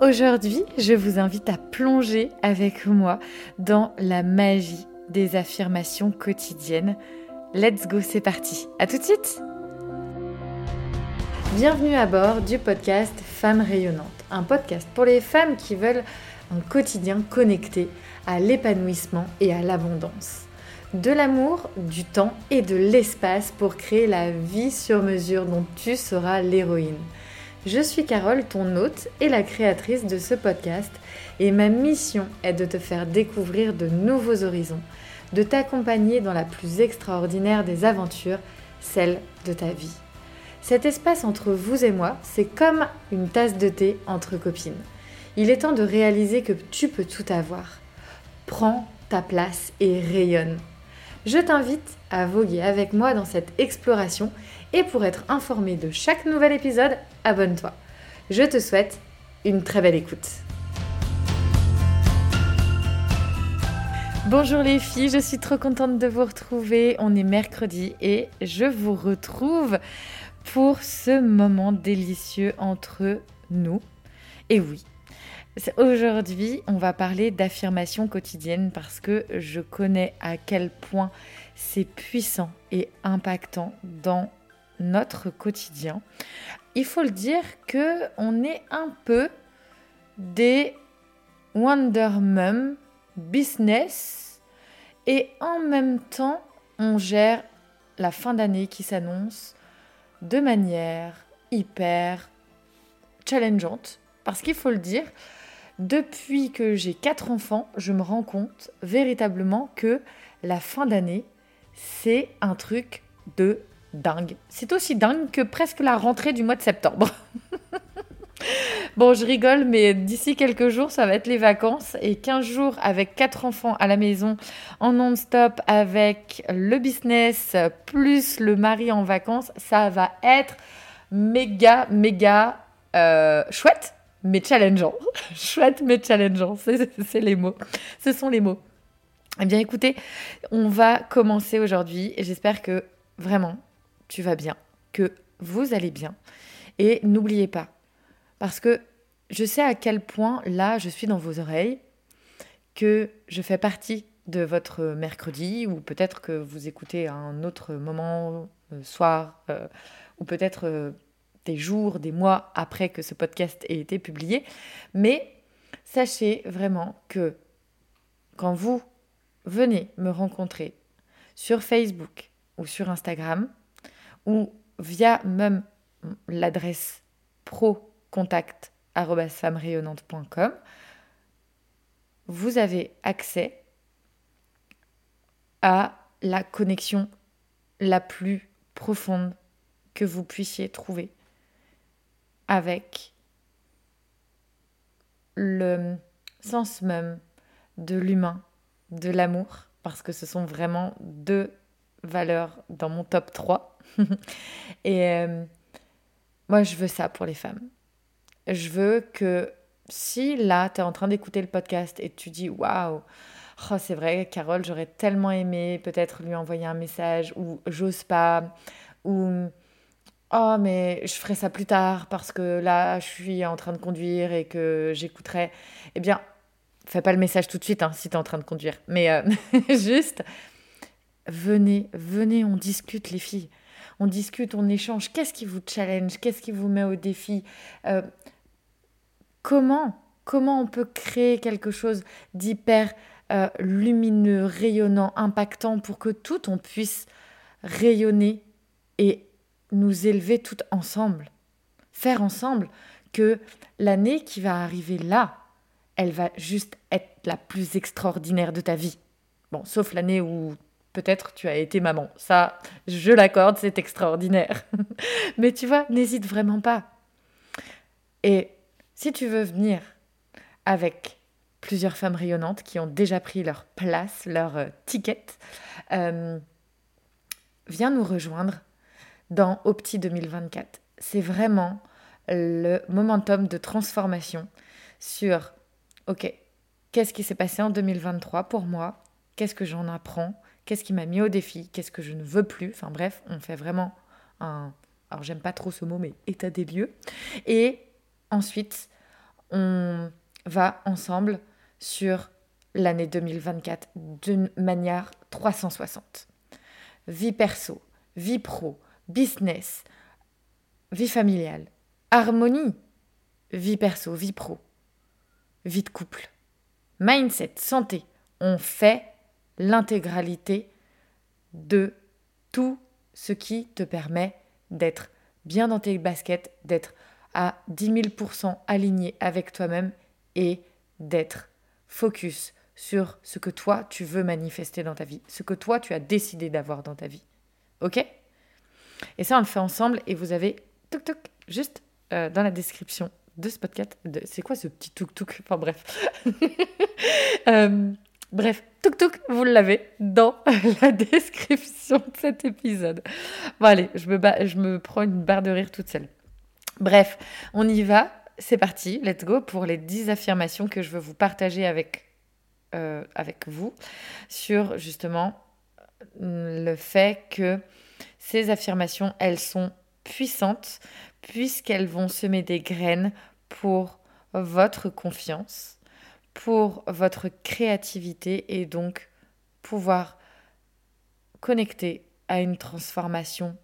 Aujourd'hui, je vous invite à plonger avec moi dans la magie des affirmations quotidiennes. Let's go, c'est parti. À tout de suite. Bienvenue à bord du podcast Femmes rayonnantes, un podcast pour les femmes qui veulent un quotidien connecté à l'épanouissement et à l'abondance. De l'amour, du temps et de l'espace pour créer la vie sur mesure dont tu seras l'héroïne. Je suis Carole, ton hôte et la créatrice de ce podcast, et ma mission est de te faire découvrir de nouveaux horizons, de t'accompagner dans la plus extraordinaire des aventures, celle de ta vie. Cet espace entre vous et moi, c'est comme une tasse de thé entre copines. Il est temps de réaliser que tu peux tout avoir. Prends ta place et rayonne. Je t'invite à voguer avec moi dans cette exploration et pour être informé de chaque nouvel épisode, abonne-toi. Je te souhaite une très belle écoute. Bonjour les filles, je suis trop contente de vous retrouver. On est mercredi et je vous retrouve pour ce moment délicieux entre nous. Et oui, aujourd'hui, on va parler d'affirmation quotidienne parce que je connais à quel point c'est puissant et impactant dans notre quotidien. Il faut le dire que on est un peu des Wonder Mum business et en même temps on gère la fin d'année qui s'annonce de manière hyper challengeante parce qu'il faut le dire depuis que j'ai quatre enfants, je me rends compte véritablement que la fin d'année, c'est un truc de dingue. C'est aussi dingue que presque la rentrée du mois de septembre. bon, je rigole, mais d'ici quelques jours, ça va être les vacances. Et 15 jours avec quatre enfants à la maison, en non-stop, avec le business, plus le mari en vacances, ça va être méga, méga euh, chouette, mais challengeant. chouette, mais challengeant. C'est les mots. Ce sont les mots. Eh bien, écoutez, on va commencer aujourd'hui et j'espère que vraiment tu vas bien, que vous allez bien. Et n'oubliez pas, parce que je sais à quel point là je suis dans vos oreilles, que je fais partie de votre mercredi, ou peut-être que vous écoutez un autre moment, euh, soir, euh, ou peut-être euh, des jours, des mois après que ce podcast ait été publié. Mais sachez vraiment que quand vous venez me rencontrer sur Facebook ou sur Instagram, ou via même l'adresse pro contact vous avez accès à la connexion la plus profonde que vous puissiez trouver avec le sens même de l'humain, de l'amour, parce que ce sont vraiment deux valeurs dans mon top 3. et euh, moi, je veux ça pour les femmes. Je veux que si là, tu es en train d'écouter le podcast et tu dis waouh, oh, c'est vrai, Carole, j'aurais tellement aimé peut-être lui envoyer un message ou j'ose pas ou oh, mais je ferai ça plus tard parce que là, je suis en train de conduire et que j'écouterai. Eh bien, fais pas le message tout de suite hein, si tu es en train de conduire, mais euh, juste venez, venez, on discute les filles. On discute, on échange. Qu'est-ce qui vous challenge? Qu'est-ce qui vous met au défi? Euh, Comment Comment on peut créer quelque chose d'hyper euh, lumineux, rayonnant, impactant pour que tout on puisse rayonner et nous élever toutes ensemble Faire ensemble que l'année qui va arriver là, elle va juste être la plus extraordinaire de ta vie. Bon, sauf l'année où Peut-être tu as été maman. Ça, je l'accorde, c'est extraordinaire. Mais tu vois, n'hésite vraiment pas. Et si tu veux venir avec plusieurs femmes rayonnantes qui ont déjà pris leur place, leur euh, ticket, euh, viens nous rejoindre dans Opti 2024. C'est vraiment le momentum de transformation sur, OK, qu'est-ce qui s'est passé en 2023 pour moi? Qu'est-ce que j'en apprends? Qu'est-ce qui m'a mis au défi, qu'est-ce que je ne veux plus? Enfin bref, on fait vraiment un, alors j'aime pas trop ce mot, mais état des lieux. Et ensuite, on va ensemble sur l'année 2024 d'une manière 360. Vie perso, vie pro, business, vie familiale, harmonie, vie perso, vie pro, vie de couple, mindset, santé. On fait l'intégralité de tout ce qui te permet d'être bien dans tes baskets, d'être à 10 000% aligné avec toi-même et d'être focus sur ce que toi tu veux manifester dans ta vie, ce que toi tu as décidé d'avoir dans ta vie. Ok? Et ça, on le fait ensemble et vous avez tuk tuk juste euh, dans la description de ce podcast. C'est quoi ce petit tuk tuk Enfin bref. euh, Bref, tuk, vous l'avez dans la description de cet épisode. Bon allez, je me, prends une barre de rire toute seule. Bref, on y va. C'est parti, let's go pour les 10 affirmations que je veux vous partager avec, euh, avec vous sur justement le fait que ces affirmations, elles sont puissantes puisqu'elles vont semer des graines pour votre confiance, pour votre créativité et donc pouvoir connecter à une transformation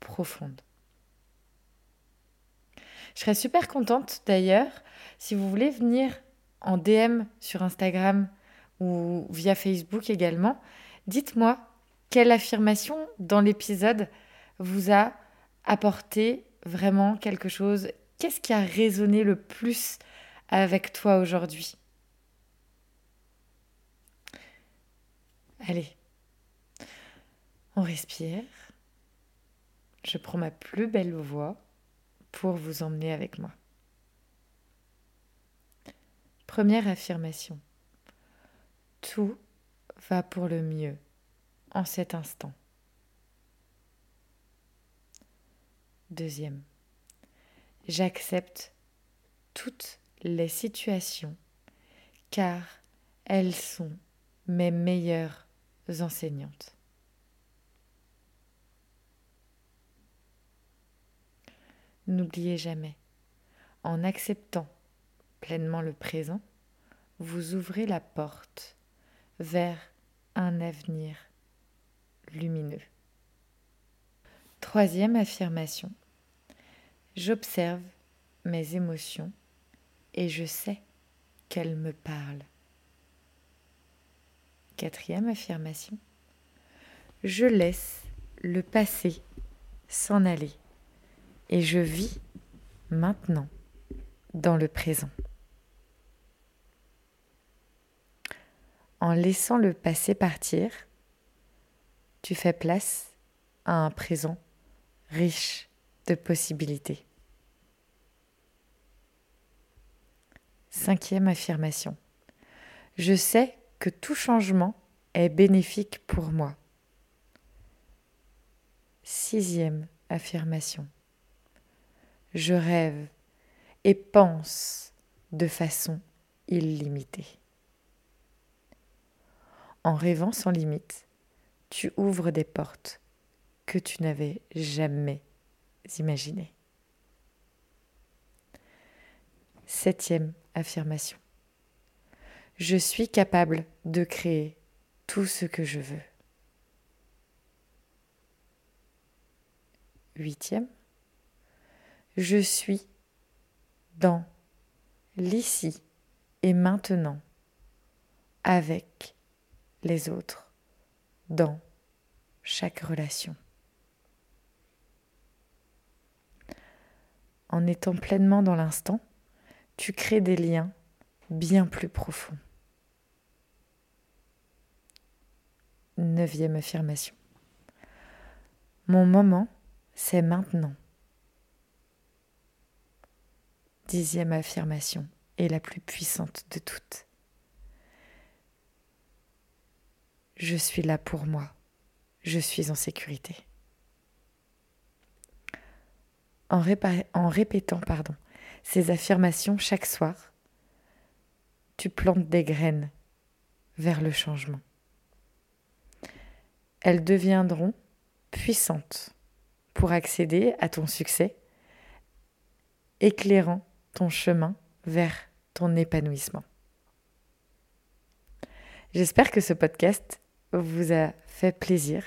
profonde. Je serais super contente d'ailleurs si vous voulez venir en DM sur Instagram ou via Facebook également. Dites-moi quelle affirmation dans l'épisode vous a apporté vraiment quelque chose? Qu'est-ce qui a résonné le plus avec toi aujourd'hui? Allez, on respire. Je prends ma plus belle voix pour vous emmener avec moi. Première affirmation. Tout va pour le mieux en cet instant. Deuxième. J'accepte toutes les situations car elles sont mes meilleures enseignantes. N'oubliez jamais, en acceptant pleinement le présent, vous ouvrez la porte vers un avenir lumineux. Troisième affirmation. J'observe mes émotions et je sais qu'elles me parlent. Quatrième affirmation. Je laisse le passé s'en aller et je vis maintenant dans le présent. En laissant le passé partir, tu fais place à un présent riche de possibilités. Cinquième affirmation. Je sais que tout changement est bénéfique pour moi. Sixième affirmation. Je rêve et pense de façon illimitée. En rêvant sans limite, tu ouvres des portes que tu n'avais jamais imaginées. Septième affirmation. Je suis capable de créer tout ce que je veux. Huitième, je suis dans l'ici et maintenant avec les autres dans chaque relation. En étant pleinement dans l'instant, tu crées des liens bien plus profonds. Neuvième affirmation. Mon moment, c'est maintenant. Dixième affirmation est la plus puissante de toutes. Je suis là pour moi. Je suis en sécurité. En, répétant pardon, ces affirmations chaque soir, tu plantes des graines vers le changement elles deviendront puissantes pour accéder à ton succès, éclairant ton chemin vers ton épanouissement. J'espère que ce podcast vous a fait plaisir,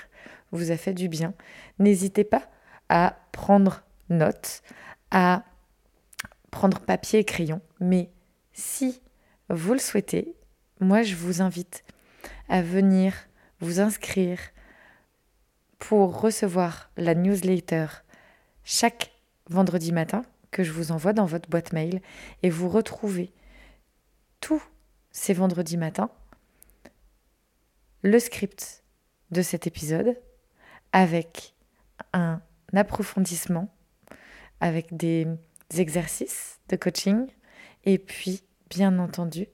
vous a fait du bien. N'hésitez pas à prendre note, à prendre papier et crayon, mais si vous le souhaitez, moi je vous invite à venir vous inscrire pour recevoir la newsletter chaque vendredi matin que je vous envoie dans votre boîte mail et vous retrouvez tous ces vendredis matins le script de cet épisode avec un approfondissement, avec des exercices de coaching et puis bien entendu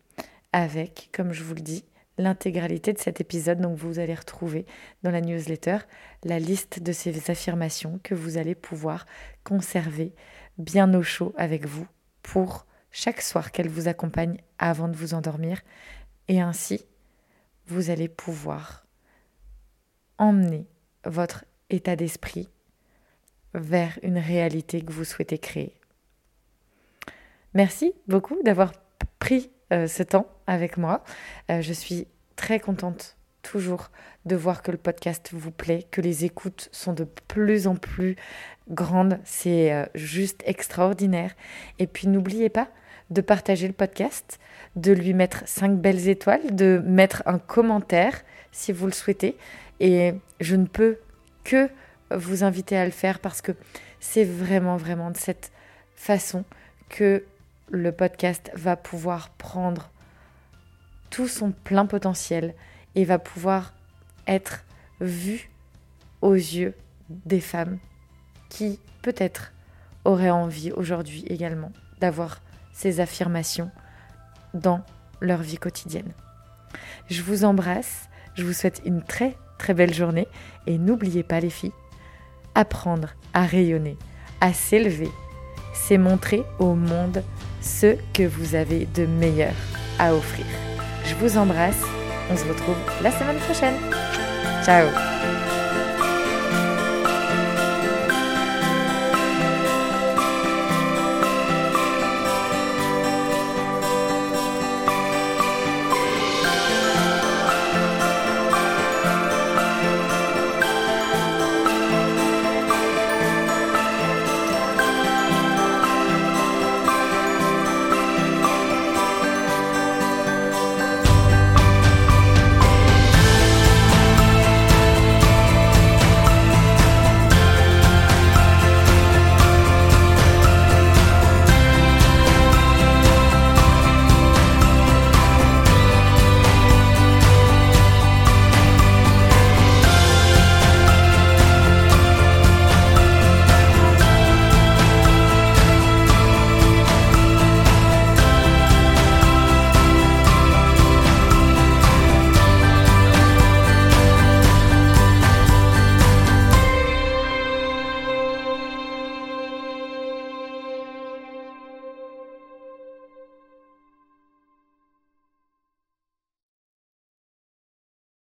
avec, comme je vous le dis, l'intégralité de cet épisode. Donc vous allez retrouver dans la newsletter la liste de ces affirmations que vous allez pouvoir conserver bien au chaud avec vous pour chaque soir qu'elle vous accompagne avant de vous endormir. Et ainsi, vous allez pouvoir emmener votre état d'esprit vers une réalité que vous souhaitez créer. Merci beaucoup d'avoir pris euh, ce temps avec moi. Euh, je suis très contente toujours de voir que le podcast vous plaît, que les écoutes sont de plus en plus grandes. C'est euh, juste extraordinaire. Et puis n'oubliez pas de partager le podcast, de lui mettre cinq belles étoiles, de mettre un commentaire si vous le souhaitez. Et je ne peux que vous inviter à le faire parce que c'est vraiment, vraiment de cette façon que le podcast va pouvoir prendre tout son plein potentiel et va pouvoir être vu aux yeux des femmes qui peut-être auraient envie aujourd'hui également d'avoir affirmations dans leur vie quotidienne. Je vous embrasse, je vous souhaite une très très belle journée et n'oubliez pas les filles, apprendre à rayonner, à s'élever, c'est montrer au monde ce que vous avez de meilleur à offrir. Je vous embrasse, on se retrouve la semaine prochaine. Ciao